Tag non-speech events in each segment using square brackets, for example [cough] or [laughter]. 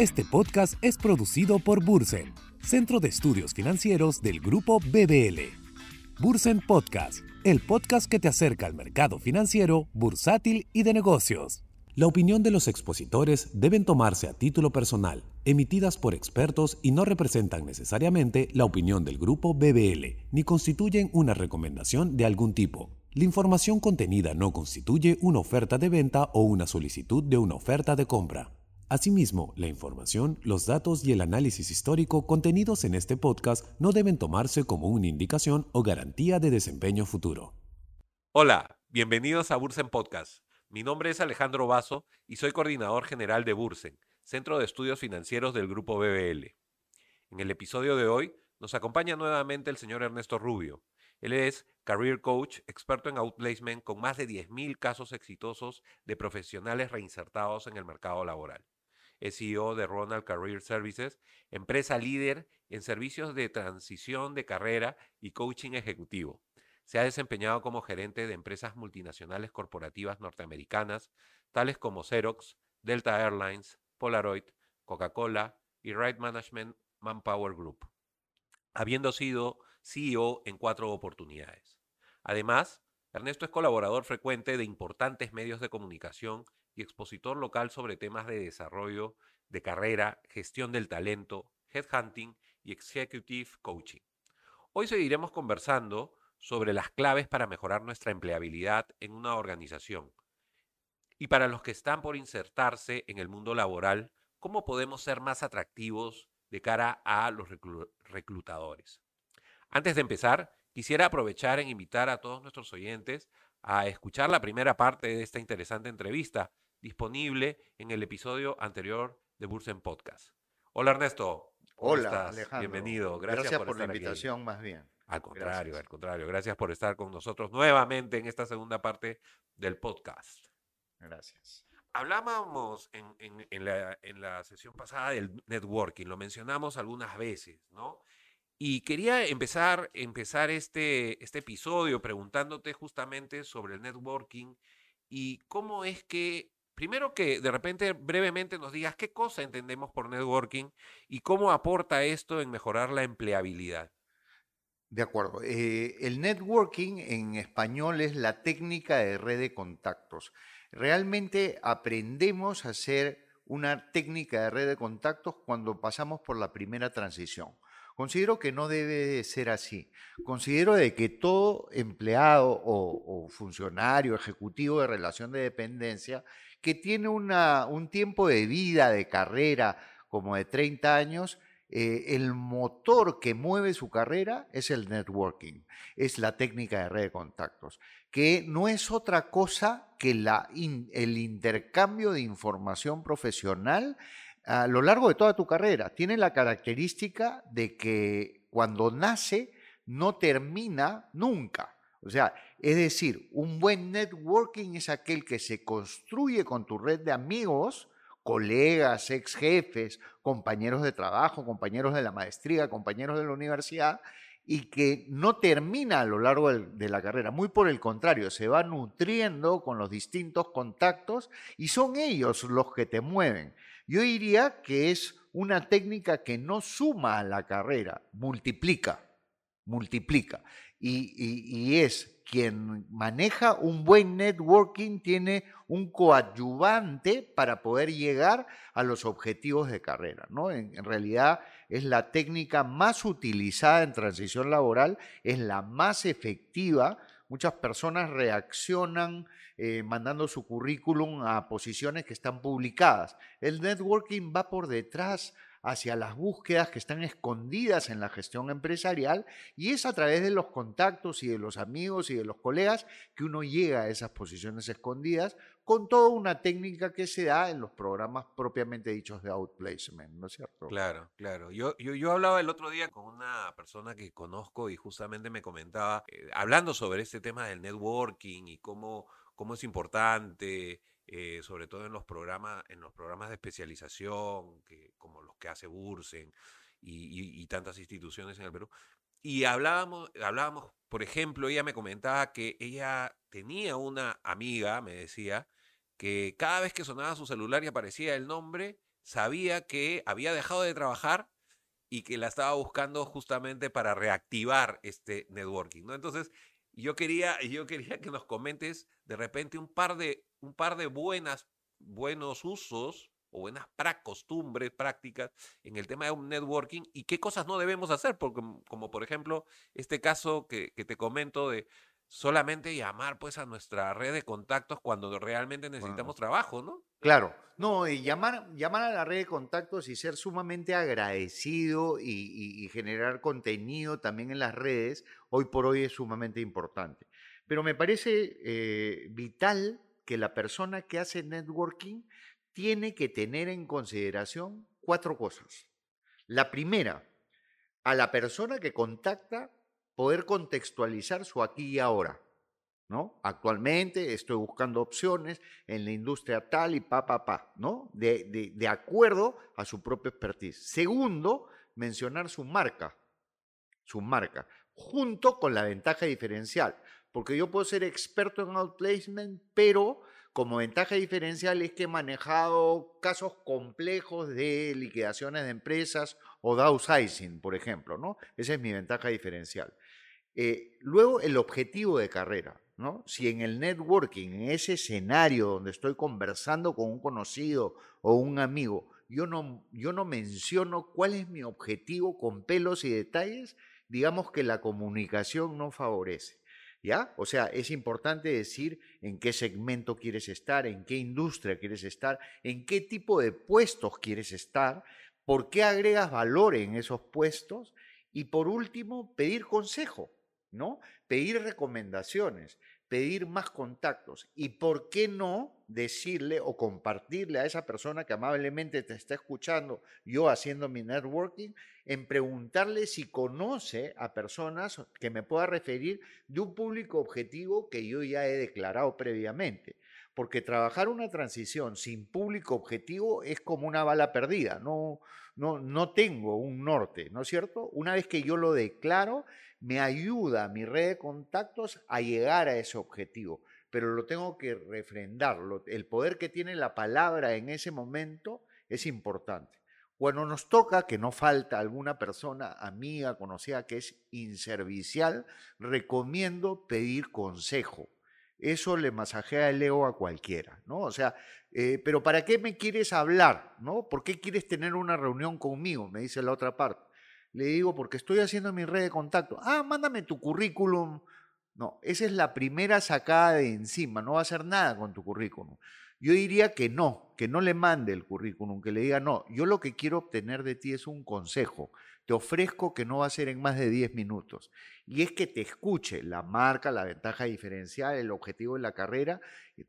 Este podcast es producido por Bursen, Centro de Estudios Financieros del Grupo BBL. Bursen Podcast, el podcast que te acerca al mercado financiero, bursátil y de negocios. La opinión de los expositores deben tomarse a título personal, emitidas por expertos y no representan necesariamente la opinión del grupo BBL, ni constituyen una recomendación de algún tipo. La información contenida no constituye una oferta de venta o una solicitud de una oferta de compra. Asimismo, la información, los datos y el análisis histórico contenidos en este podcast no deben tomarse como una indicación o garantía de desempeño futuro. Hola, bienvenidos a Bursen Podcast. Mi nombre es Alejandro Vaso y soy coordinador general de Bursen, Centro de Estudios Financieros del Grupo BBL. En el episodio de hoy nos acompaña nuevamente el señor Ernesto Rubio. Él es Career Coach, experto en outplacement con más de 10.000 casos exitosos de profesionales reinsertados en el mercado laboral. Es CEO de Ronald Career Services, empresa líder en servicios de transición de carrera y coaching ejecutivo. Se ha desempeñado como gerente de empresas multinacionales corporativas norteamericanas, tales como Xerox, Delta Airlines, Polaroid, Coca-Cola y Right Management Manpower Group, habiendo sido CEO en cuatro oportunidades. Además, Ernesto es colaborador frecuente de importantes medios de comunicación y expositor local sobre temas de desarrollo de carrera, gestión del talento, headhunting y executive coaching. Hoy seguiremos conversando sobre las claves para mejorar nuestra empleabilidad en una organización. Y para los que están por insertarse en el mundo laboral, ¿cómo podemos ser más atractivos de cara a los reclutadores? Antes de empezar, quisiera aprovechar en invitar a todos nuestros oyentes a escuchar la primera parte de esta interesante entrevista, disponible en el episodio anterior de Bursen Podcast. Hola Ernesto. Hola, Alejandro. Bienvenido. Gracias, por, la invitación, más bien. Al contrario, al contrario. Gracias por estar con nosotros nuevamente en esta segunda parte del podcast. Gracias. Hablábamos en, la, sesión pasada del networking, lo mencionamos algunas veces, ¿no? Y quería empezar, empezar este, este episodio preguntándote justamente sobre el networking y cómo es que, primero que de repente brevemente nos digas qué cosa entendemos por networking y cómo aporta esto en mejorar la empleabilidad. De acuerdo. Eh, el networking en español es la técnica de red de contactos. Realmente aprendemos a hacer una técnica de red de contactos cuando pasamos por la primera transición. Considero que no debe ser así. Considero de que todo empleado o, funcionario ejecutivo de relación de dependencia que tiene un tiempo de vida, de carrera como de 30 años, eh, el motor que mueve su carrera es el networking, es la técnica de red de contactos, que no es otra cosa que el intercambio de información profesional a lo largo de toda tu carrera. Tiene la característica de que cuando nace no termina nunca. O sea, es decir, un buen networking es aquel que se construye con tu red de amigos, colegas, ex jefes, compañeros de trabajo, compañeros de la maestría, compañeros de la universidad, y que no termina a lo largo de la carrera. Muy por el contrario, se va nutriendo con los distintos contactos y son ellos los que te mueven. Yo diría que es una técnica que no suma a la carrera, multiplica, multiplica. y es quien maneja un buen networking tiene un coadyuvante para poder llegar a los objetivos de carrera. ¿no? En, realidad es la técnica más utilizada en transición laboral, es la más efectiva. Muchas personas reaccionan eh, mandando su currículum a posiciones que están publicadas. El networking va por detrás hacia las búsquedas que están escondidas en la gestión empresarial y es a través de los contactos y de los amigos y de los colegas que uno llega a esas posiciones escondidas con toda una técnica que se da en los programas propiamente dichos de outplacement, ¿no es cierto? Claro, claro. Yo, yo, yo hablaba el otro día con una persona que conozco y justamente me comentaba, eh, hablando sobre este tema del networking y cómo, cómo es importante eh, sobre todo en los programas, en los programas de especialización, que, como los que hace Bursen y, tantas instituciones en el Perú. Y hablábamos, hablábamos, por ejemplo, ella me comentaba que ella tenía una amiga, me decía, que cada vez que sonaba su celular y aparecía el nombre, sabía que había dejado de trabajar y que la estaba buscando justamente para reactivar este networking. Entonces, yo quería, yo quería que nos comentes de repente un par de, un par de buenas, buenos usos o buenas costumbres, prácticas en el tema de un networking y qué cosas no debemos hacer, porque, como por ejemplo este caso que, que te comento de solamente llamar pues a nuestra red de contactos cuando realmente necesitamos trabajo, ¿no? Claro, no, y llamar, llamar a la red de contactos y ser sumamente agradecido y, generar contenido también en las redes, hoy por hoy es sumamente importante. Pero me parece eh, vital que la persona que hace networking tiene que tener en consideración cuatro cosas. La primera, a la persona que contacta poder contextualizar su aquí y ahora. ¿no? Actualmente estoy buscando opciones en la industria tal y pa, pa, pa, ¿no? De, de, acuerdo a su propia expertise. Segundo, mencionar su marca, su marca, junto con la ventaja diferencial, porque yo puedo ser experto en outplacement, pero como ventaja diferencial es que he manejado casos complejos de liquidaciones de empresas o downsizing, por ejemplo, ¿no? Esa es mi ventaja diferencial. Eh, luego, el objetivo de carrera. ¿no? Si en el networking, en ese escenario donde estoy conversando con un conocido o un amigo, yo no, yo no menciono cuál es mi objetivo con pelos y detalles, digamos que la comunicación no favorece. ¿Ya? O sea, es importante decir en qué segmento quieres estar, en qué industria quieres estar, en qué tipo de puestos quieres estar, por qué agregas valor en esos puestos y por último, pedir consejo. ¿No? Pedir recomendaciones, pedir más contactos y por qué no decirle o compartirle a esa persona que amablemente te está escuchando, yo haciendo mi networking, en preguntarle si conoce a personas que me pueda referir de un público objetivo que yo ya he declarado previamente. Porque trabajar una transición sin público objetivo es como una bala perdida, no, no, no tengo un norte, ¿no es cierto? Una vez que yo lo declaro, me ayuda mi red de contactos a llegar a ese objetivo, pero lo tengo que refrendar. El poder que tiene la palabra en ese momento es importante. Cuando nos toca, que no falta alguna persona, amiga, conocida, que es inservicial, recomiendo pedir consejo. Eso le masajea el ego a cualquiera, ¿no? O sea, eh, pero ¿para qué me quieres hablar, no? ¿Por qué quieres tener una reunión conmigo? Me dice la otra parte. Le digo, porque estoy haciendo mi red de contacto. Ah, mándame tu currículum. No, esa es la primera sacada de encima, no va a hacer nada con tu currículum. Yo diría que no, que no le mande el currículum, que le diga, no, yo lo que quiero obtener de ti es un consejo. Te ofrezco que no va a ser en más de 10 minutos. Y es que te escuche la marca, la ventaja diferencial, el objetivo de la carrera,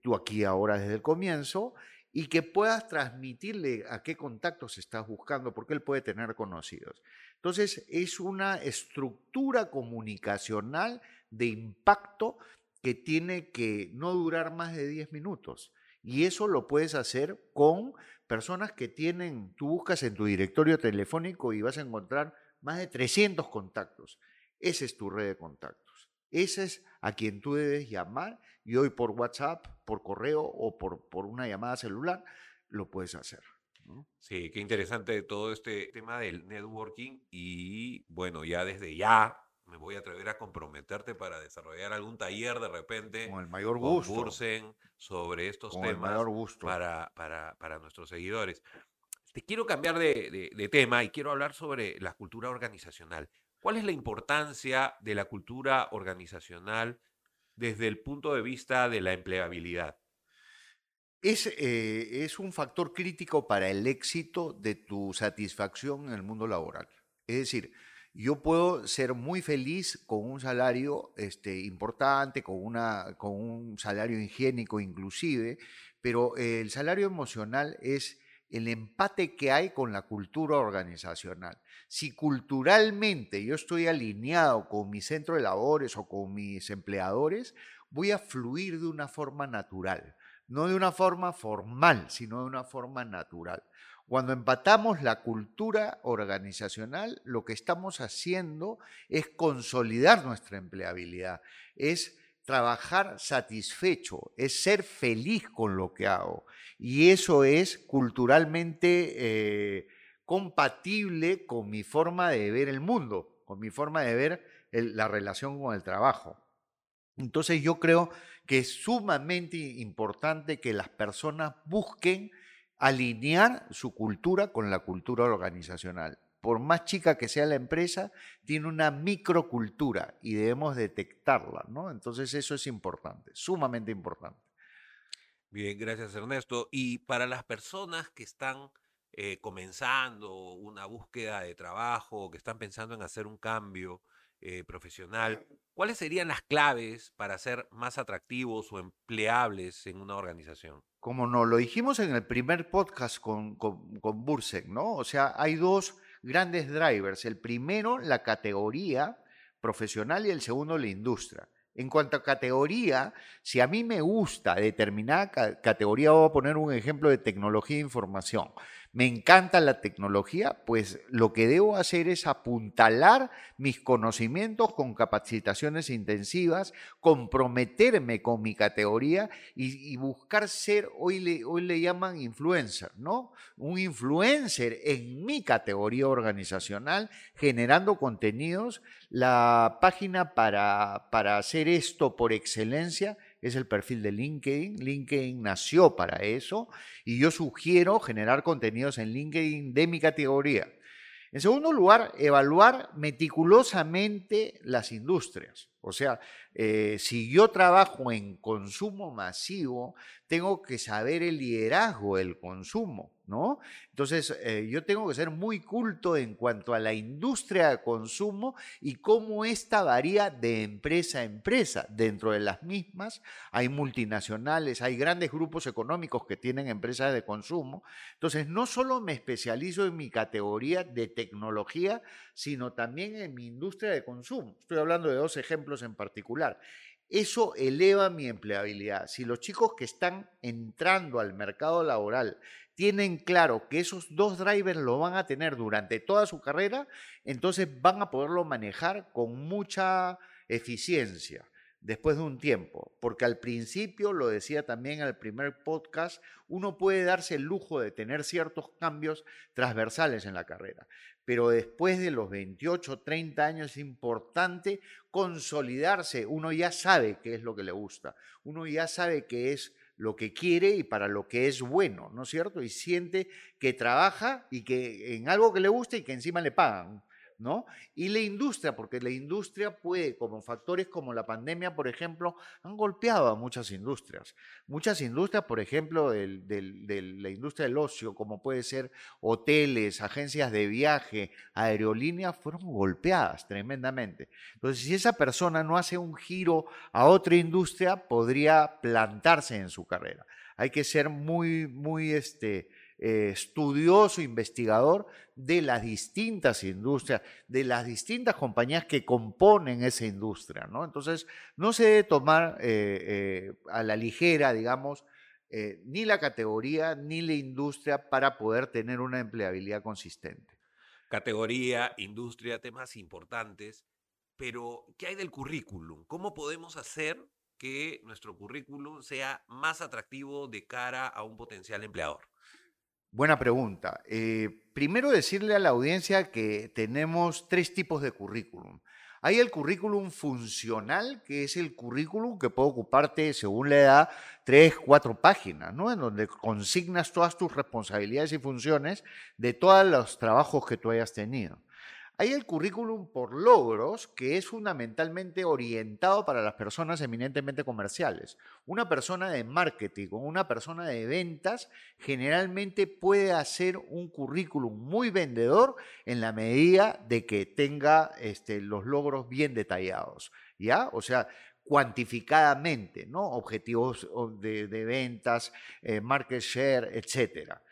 tú aquí ahora desde el comienzo, y que puedas transmitirle a qué contactos estás buscando, porque él puede tener conocidos. Entonces, es una estructura comunicacional de impacto que tiene que no durar más de 10 minutos. Y eso lo puedes hacer con personas que tienen, tú buscas en tu directorio telefónico y vas a encontrar más de 300 contactos. Esa es tu red de contactos. Ese es a quien tú debes llamar y hoy por WhatsApp, por correo o por, por una llamada celular lo puedes hacer. Sí, qué interesante todo este tema del networking y bueno, ya desde ya me voy a atrever a comprometerte para desarrollar algún taller de repente con el mayor gusto Bursen sobre estos con temas el mayor gusto. Para, para, para, nuestros seguidores. Te quiero cambiar de, de tema y quiero hablar sobre la cultura organizacional. ¿Cuál es la importancia de la cultura organizacional desde el punto de vista de la empleabilidad? Es, eh, es, un factor crítico para el éxito de tu satisfacción en el mundo laboral. Es decir, yo puedo ser muy feliz con un salario este, importante, con, una, con un salario higiénico inclusive, pero el salario emocional es el empate que hay con la cultura organizacional. Si culturalmente yo estoy alineado con mi centro de labores o con mis empleadores, voy a fluir de una forma natural no de una forma formal, sino de una forma natural. Cuando empatamos la cultura organizacional, lo que estamos haciendo es consolidar nuestra empleabilidad, es trabajar satisfecho, es ser feliz con lo que hago. Y eso es culturalmente eh, compatible con mi forma de ver el mundo, con mi forma de ver la relación con el trabajo. Entonces yo creo que es sumamente importante que las personas busquen alinear su cultura con la cultura organizacional. Por más chica que sea la empresa, tiene una microcultura y debemos detectarla, ¿no? Entonces eso es importante, sumamente importante. Bien, gracias Ernesto. Y para las personas que están eh, comenzando una búsqueda de trabajo, que están pensando en hacer un cambio eh, profesional, ¿cuáles serían las claves para ser más atractivos o empleables en una organización? Como nos lo dijimos en el primer podcast con, con, Bursek, ¿no? O sea, hay dos grandes drivers. El primero, la categoría profesional y el segundo, la industria. En cuanto a categoría, si a mí me gusta determinada categoría, voy a poner un ejemplo de tecnología de información me encanta la tecnología, pues lo que debo hacer es apuntalar mis conocimientos con capacitaciones intensivas, comprometerme con mi categoría y, buscar ser, hoy le, hoy le llaman influencer, ¿no? Un influencer en mi categoría organizacional, generando contenidos. La página para, para hacer esto por excelencia es el perfil de LinkedIn. LinkedIn nació para eso y yo sugiero generar contenidos en LinkedIn de mi categoría. En segundo lugar, evaluar meticulosamente las industrias. O sea, eh, si yo trabajo en consumo masivo, tengo que saber el liderazgo del consumo. ¿no? Entonces, eh, yo tengo que ser muy culto en cuanto a la industria de consumo y cómo esta varía de empresa a empresa. Dentro de las mismas hay multinacionales, hay grandes grupos económicos que tienen empresas de consumo. Entonces, no solo me especializo en mi categoría de tecnología, sino también en mi industria de consumo. Estoy hablando de dos ejemplos en particular. Eso eleva mi empleabilidad. Si los chicos que están entrando al mercado laboral tienen claro que esos dos drivers lo van a tener durante toda su carrera, entonces van a poderlo manejar con mucha eficiencia después de un tiempo, porque al principio, lo decía también en el primer podcast, uno puede darse el lujo de tener ciertos cambios transversales en la carrera, pero después de los 28, 30 años es importante consolidarse, uno ya sabe qué es lo que le gusta, uno ya sabe qué es lo que quiere y para lo que es bueno, ¿no es cierto? Y siente que trabaja y que en algo que le gusta y que encima le pagan. ¿No? Y la industria, porque la industria puede, como factores como la pandemia, por ejemplo, han golpeado a muchas industrias. Muchas industrias, por ejemplo, de la industria del ocio, como puede ser hoteles, agencias de viaje, aerolíneas, fueron golpeadas tremendamente. Entonces, si esa persona no hace un giro a otra industria, podría plantarse en su carrera. Hay que ser muy, muy, este, eh, estudioso, investigador de las distintas industrias, de las distintas compañías que componen esa industria. ¿no? Entonces, no se debe tomar eh, eh, a la ligera, digamos, ni la categoría ni la industria para poder tener una empleabilidad consistente. Categoría, industria, temas importantes, pero ¿qué hay del currículum? ¿Cómo podemos hacer que nuestro currículum sea más atractivo de cara a un potencial empleador? Buena pregunta. Eh, primero decirle a la audiencia que tenemos tres tipos de currículum. Hay el currículum funcional, que es el currículum que puede ocuparte, según la edad, tres, cuatro páginas, ¿no? En donde consignas todas tus responsabilidades y funciones de todos los trabajos que tú hayas tenido. Hay el currículum por logros que es fundamentalmente orientado para las personas eminentemente comerciales. Una persona de marketing o una persona de ventas generalmente puede hacer un currículum muy vendedor en la medida de que tenga este, los logros bien detallados. ¿Ya? O sea, cuantificadamente, ¿no? Objetivos de, ventas, eh, market share, etcétera.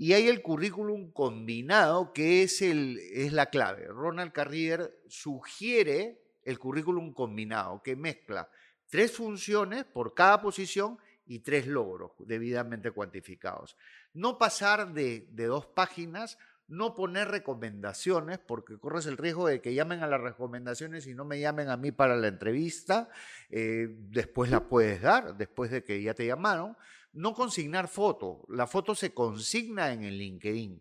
Y hay el currículum combinado, que es, el, es la clave. Ronald Carrier sugiere el currículum combinado, que mezcla tres funciones por cada posición y tres logros debidamente cuantificados. No pasar de, de dos páginas, no poner recomendaciones, porque corres el riesgo de que llamen a las recomendaciones y no me llamen a mí para la entrevista. Eh, después la puedes dar, después de que ya te llamaron. No consignar foto. La foto se consigna en el LinkedIn.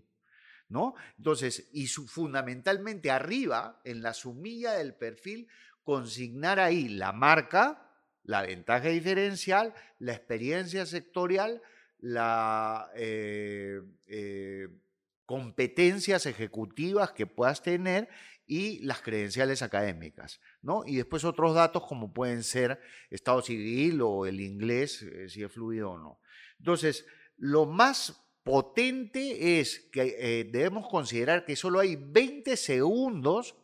¿No? Entonces, y fundamentalmente arriba, en la sumilla del perfil, consignar ahí la marca, la ventaja diferencial, la experiencia sectorial, la eh, eh, competencias ejecutivas que puedas tener y las credenciales académicas, ¿no? Y después otros datos como pueden ser estado civil o el inglés, eh, si es fluido o no. Entonces, lo más potente es que eh, debemos considerar que solo hay 20 segundos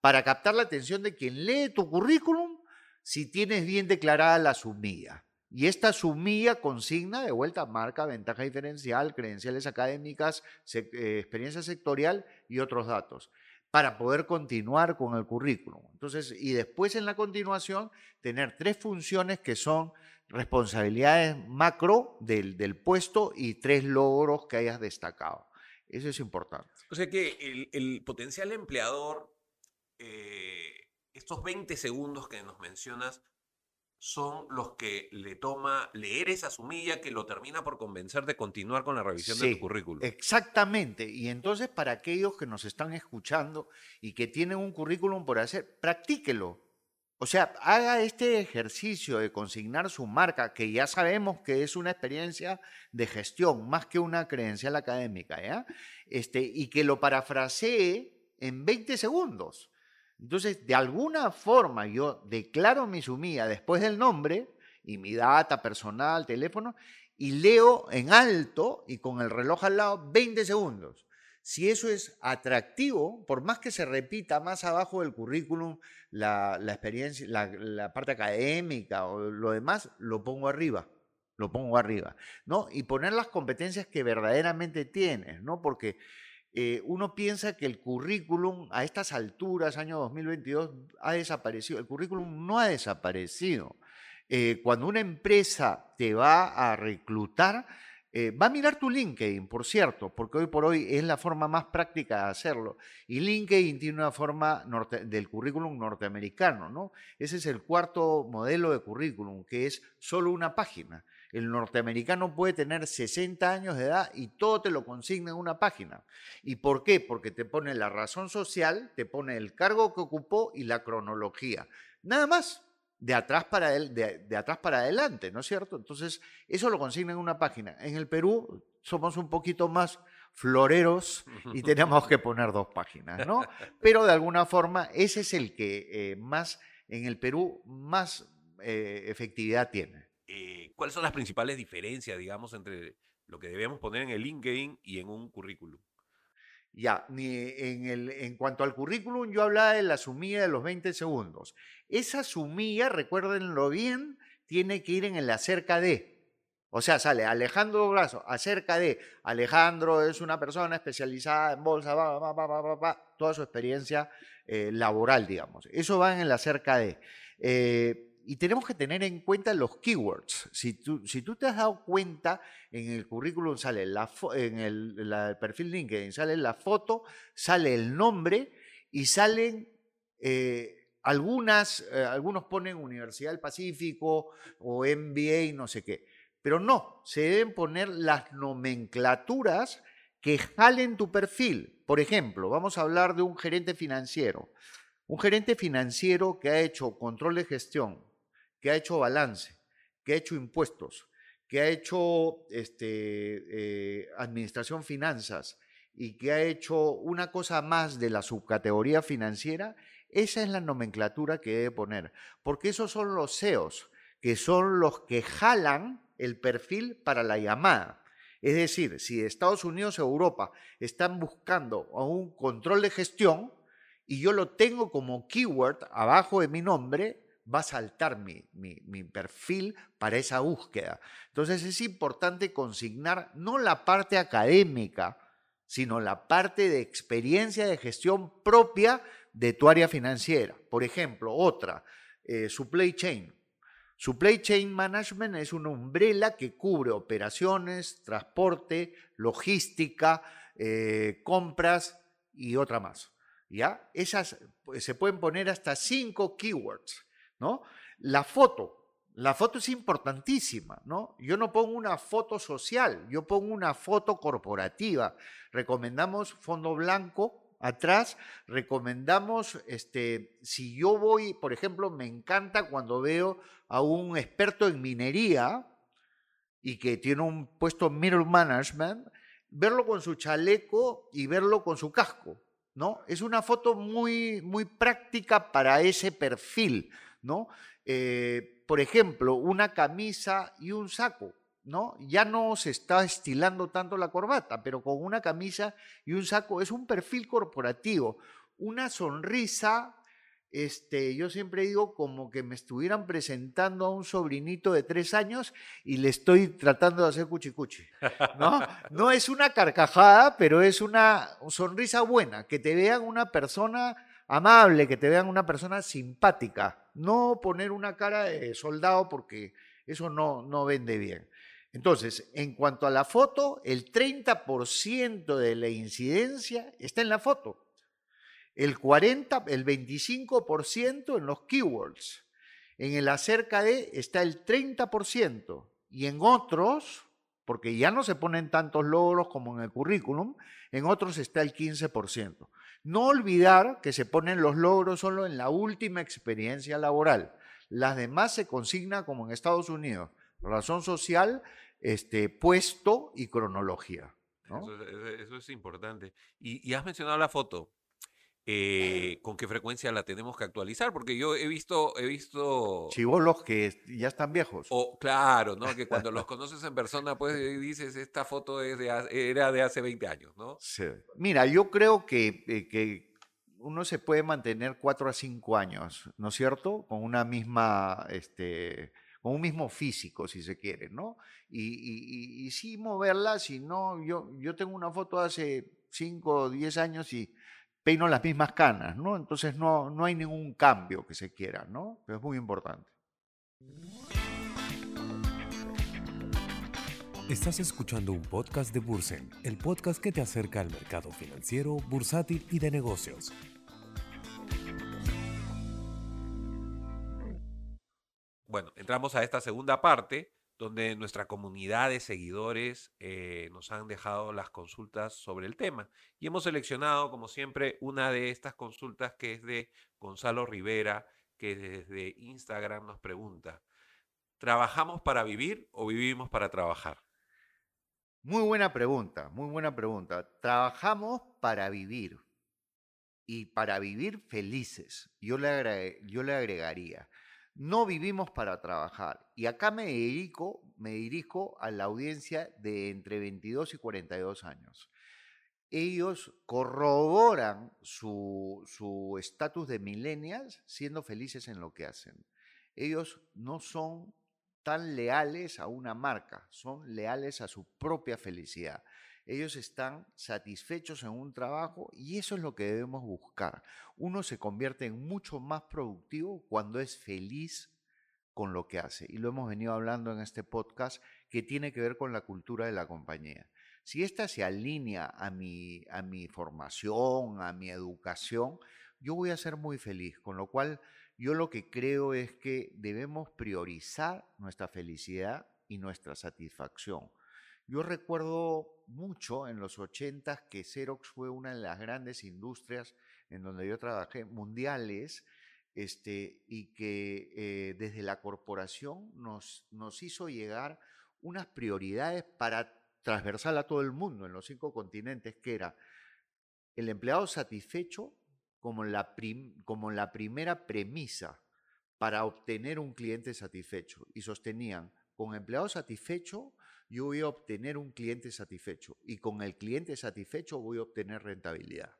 para captar la atención de quien lee tu currículum si tienes bien declarada la sumilla. Y esta sumilla consigna de vuelta marca, ventaja diferencial, credenciales académicas, eh, experiencia sectorial y otros datos para poder continuar con el currículum. Entonces, y después en la continuación, tener tres funciones que son responsabilidades macro del, del puesto y tres logros que hayas destacado. Eso es importante. O sea que el, potencial empleador, eh, estos 20 segundos que nos mencionas, son los que le toma leer esa sumilla que lo termina por convencer de continuar con la revisión de tu currículum. Exactamente. Y entonces para aquellos que nos están escuchando y que tienen un currículum por hacer, practíquelo. O sea, haga este ejercicio de consignar su marca, que ya sabemos que es una experiencia de gestión, más que una credencial académica. Este, y que lo parafrasee en 20 segundos. Entonces, de alguna forma yo declaro mi sumilla después del nombre y mi data personal, teléfono, y leo en alto y con el reloj al lado 20 segundos. Si eso es atractivo, por más que se repita más abajo del currículum la, experiencia, la, parte académica o lo demás, lo pongo arriba lo pongo arriba, ¿no? Y poner las competencias que verdaderamente tienes, ¿no? Porque eh, uno piensa que el currículum a estas alturas, año 2022, ha desaparecido. El currículum no ha desaparecido. Eh, cuando una empresa te va a reclutar, eh, va a mirar tu LinkedIn, por cierto, porque hoy por hoy es la forma más práctica de hacerlo. Y LinkedIn tiene una forma del currículum norteamericano, ¿no? Ese es el cuarto modelo de currículum, que es solo una página. El norteamericano puede tener 60 años de edad y todo te lo consigna en una página. ¿Y por qué? Porque te pone la razón social, te pone el cargo que ocupó y la cronología. Nada más, de atrás para, de, atrás para adelante, ¿no es cierto? Entonces, eso lo consigna en una página. En el Perú somos un poquito más floreros y [laughs] tenemos que poner dos páginas, ¿no? Pero de alguna forma, ese es el que eh, más, en el Perú, más eh, efectividad tiene. Eh, ¿cuáles son las principales diferencias, digamos, entre lo que debemos poner en el LinkedIn y en un currículum? Ya, en, el, en cuanto al currículum, yo hablaba de la sumilla de los 20 segundos. Esa sumilla, recuérdenlo bien, tiene que ir en el acerca de. O sea, sale Alejandro Brazo, acerca de. Alejandro es una persona especializada en bolsa, toda su experiencia eh, laboral, digamos. Eso va en el acerca de. Eh, y tenemos que tener en cuenta los keywords. Si tú, si tú te has dado cuenta, en el currículum sale en el, perfil LinkedIn sale la foto, sale el nombre y salen eh, algunas, eh, algunos ponen Universidad del Pacífico o MBA, no sé qué. Pero no, se deben poner las nomenclaturas que jalen tu perfil. Por ejemplo, vamos a hablar de un gerente financiero. Un gerente financiero que ha hecho control de gestión, que ha hecho balance, que ha hecho impuestos, que ha hecho este, eh, administración finanzas y que ha hecho una cosa más de la subcategoría financiera, esa es la nomenclatura que debe poner, porque esos son los CEOs, que son los que jalan el perfil para la llamada. Es decir, si Estados Unidos o Europa están buscando un control de gestión y yo lo tengo como keyword abajo de mi nombre, va a saltar mi, mi, perfil para esa búsqueda. Entonces es importante consignar no la parte académica, sino la parte de experiencia de gestión propia de tu área financiera. Por ejemplo, otra, eh, supply chain. Supply Chain Management es una umbrella que cubre operaciones, transporte, logística, eh, compras y otra más. ¿Ya? Esas pues, se pueden poner hasta cinco keywords, ¿no? La foto. La foto es importantísima, ¿no? Yo no pongo una foto social, yo pongo una foto corporativa. Recomendamos fondo blanco, atrás, recomendamos, este, si yo voy, por ejemplo, me encanta cuando veo a un experto en minería y que tiene un puesto middle management, verlo con su chaleco y verlo con su casco, ¿no? Es una foto muy, muy práctica para ese perfil, ¿no? Eh, por ejemplo, una camisa y un saco. ¿no? Ya no se está estilando tanto la corbata, pero con una camisa y un saco es un perfil corporativo, una sonrisa, este, yo siempre digo como que me estuvieran presentando a un sobrinito de tres años y le estoy tratando de hacer cuchicuchi, ¿no? [laughs] No es una carcajada, pero es una sonrisa buena, que te vean una persona amable, que te vean una persona simpática, no poner una cara de soldado porque eso no, no vende bien. Entonces, en cuanto a la foto, el 30% de la incidencia está en la foto. El 40, el 25% en los keywords. En el acerca de está el 30% y en otros, porque ya no se ponen tantos logros como en el currículum, en otros está el 15%. No olvidar que se ponen los logros solo en la última experiencia laboral. Las demás se consigna como en Estados Unidos razón social, este, puesto y cronología. Eso, es importante. Y, has mencionado la foto. Eh, ¿Con qué frecuencia la tenemos que actualizar? Porque yo he visto, he visto. Chivolos que ya están viejos. O, claro, ¿no? Que cuando los [laughs] conoces en persona, pues dices, esta foto es de, era de hace 20 años, ¿no? Sí. Mira, yo creo que, eh, que uno se puede mantener 4 a 5 años, ¿no es cierto? Con una misma este, con un mismo físico, si se quiere, ¿no? Y, y, sí moverla, si no, yo, yo tengo una foto hace 5 o 10 años y peino las mismas canas, ¿no? Entonces no, no hay ningún cambio que se quiera, ¿no? Pero es muy importante. Estás escuchando un podcast de Bursen, el podcast que te acerca al mercado financiero, bursátil y de negocios. Bueno, entramos a esta segunda parte donde nuestra comunidad de seguidores eh, nos han dejado las consultas sobre el tema. Y hemos seleccionado, como siempre, una de estas consultas que es de Gonzalo Rivera, que desde Instagram nos pregunta, ¿trabajamos para vivir o vivimos para trabajar? Muy buena pregunta, muy buena pregunta. Trabajamos para vivir y para vivir felices. Yo le, yo le agregaría no vivimos para trabajar. Y acá me dirijo, me dirijo a la audiencia de entre 22 y 42 años. Ellos corroboran su estatus de millennials siendo felices en lo que hacen. Ellos no son tan leales a una marca, son leales a su propia felicidad ellos están satisfechos en un trabajo y eso es lo que debemos buscar. Uno se convierte en mucho más productivo cuando es feliz con lo que hace. Y lo hemos venido hablando en este podcast que tiene que ver con la cultura de la compañía. Si esta se alinea a mi, a mi formación, a mi educación, yo voy a ser muy feliz. Con lo cual, yo lo que creo es que debemos priorizar nuestra felicidad y nuestra satisfacción. Yo recuerdo mucho en los 80 que Xerox fue una de las grandes industrias en donde yo trabajé, mundiales, este, y que eh, desde la corporación nos, nos hizo llegar unas prioridades para transversal a todo el mundo en los cinco continentes, que era el empleado satisfecho como la, como la primera premisa para obtener un cliente satisfecho. Y sostenían, con empleado satisfecho yo voy a obtener un cliente satisfecho y con el cliente satisfecho voy a obtener rentabilidad,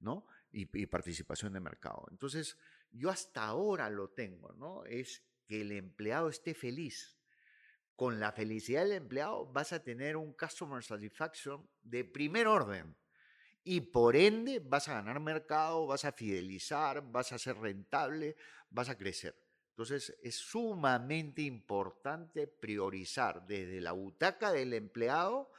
¿no? Y, participación de mercado. Entonces, yo hasta ahora lo tengo, ¿no? Es que el empleado esté feliz. Con la felicidad del empleado vas a tener un customer satisfaction de primer orden. Y por ende vas a ganar mercado, vas a fidelizar, vas a ser rentable, vas a crecer. Entonces, es sumamente importante priorizar desde la butaca del empleado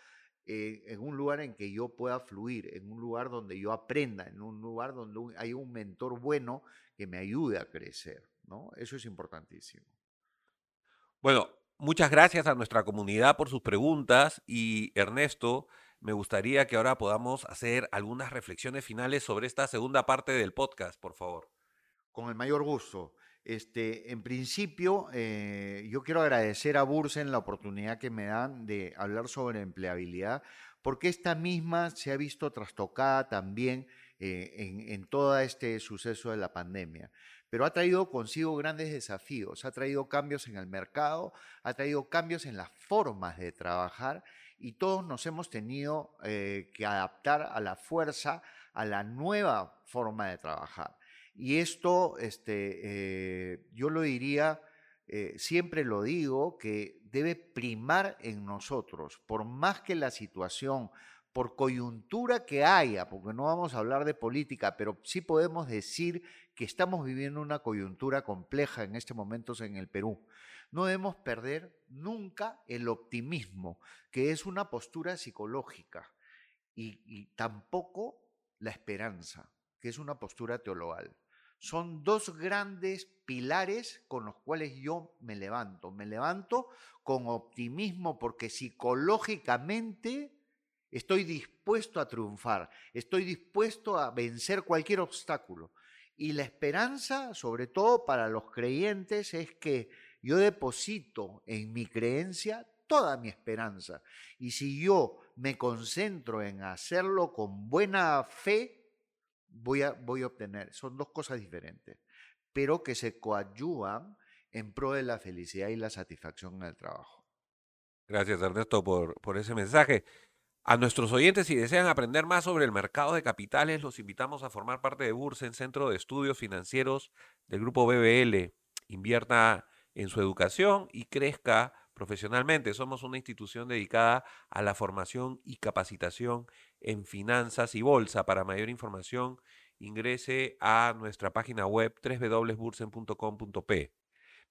eh, en un lugar en que yo pueda fluir, en un lugar donde yo aprenda, en un lugar donde hay un mentor bueno que me ayude a crecer, ¿no? Eso es importantísimo. Bueno, muchas gracias a nuestra comunidad por sus preguntas y Ernesto, me gustaría que ahora podamos hacer algunas reflexiones finales sobre esta segunda parte del podcast, por favor. Con el mayor gusto. Este, en principio, eh, yo quiero agradecer a Bursen la oportunidad que me dan de hablar sobre empleabilidad, porque esta misma se ha visto trastocada también eh, en, en todo este suceso de la pandemia pero ha traído consigo grandes desafíos, ha traído cambios en el mercado, ha traído cambios en las formas de trabajar y todos nos hemos tenido eh, que adaptar a la fuerza, a la nueva forma de trabajar. Y esto, este, eh, yo lo diría, eh, siempre lo digo, que debe primar en nosotros, por más que la situación, por coyuntura que haya, porque no vamos a hablar de política, pero sí podemos decir que estamos viviendo una coyuntura compleja en este momento en el Perú. No debemos perder nunca el optimismo, que es una postura psicológica, y, tampoco la esperanza, que es una postura teologal. Son dos grandes pilares con los cuales yo me levanto. Me levanto con optimismo porque psicológicamente estoy dispuesto a triunfar, estoy dispuesto a vencer cualquier obstáculo. Y la esperanza, sobre todo para los creyentes, es que yo deposito en mi creencia toda mi esperanza. Y si yo me concentro en hacerlo con buena fe, voy a, voy a obtener. Son dos cosas diferentes, pero que se coadyuvan en pro de la felicidad y la satisfacción en el trabajo. Gracias, Ernesto, por, por ese mensaje. A nuestros oyentes, si desean aprender más sobre el mercado de capitales, los invitamos a formar parte de Bursen, Centro de Estudios Financieros del Grupo BBL. Invierta en su educación y crezca profesionalmente. Somos una institución dedicada a la formación y capacitación en finanzas y bolsa. Para mayor información, ingrese a nuestra página web www.bursen.com.p.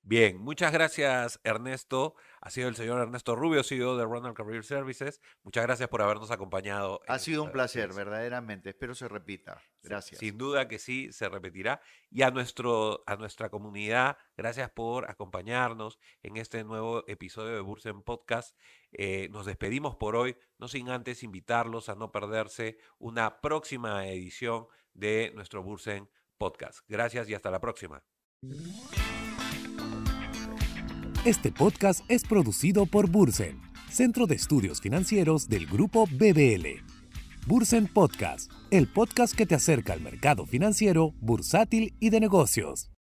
Bien, muchas gracias Ernesto. Ha sido el señor Ernesto Rubio, CEO de Ronald Career Services. Muchas gracias por habernos acompañado. Ha sido un placer, verdaderamente. Espero se repita. Gracias. Sin duda que sí, se repetirá. Y a, nuestro, a nuestra comunidad, gracias por acompañarnos en este nuevo episodio de Bursen Podcast. Eh, nos despedimos por hoy, no sin antes invitarlos a no perderse una próxima edición de nuestro Bursen Podcast. Gracias y hasta la próxima. Este podcast es producido por Bursen, Centro de Estudios Financieros del Grupo BBL. Bursen Podcast, el podcast que te acerca al mercado financiero, bursátil y de negocios.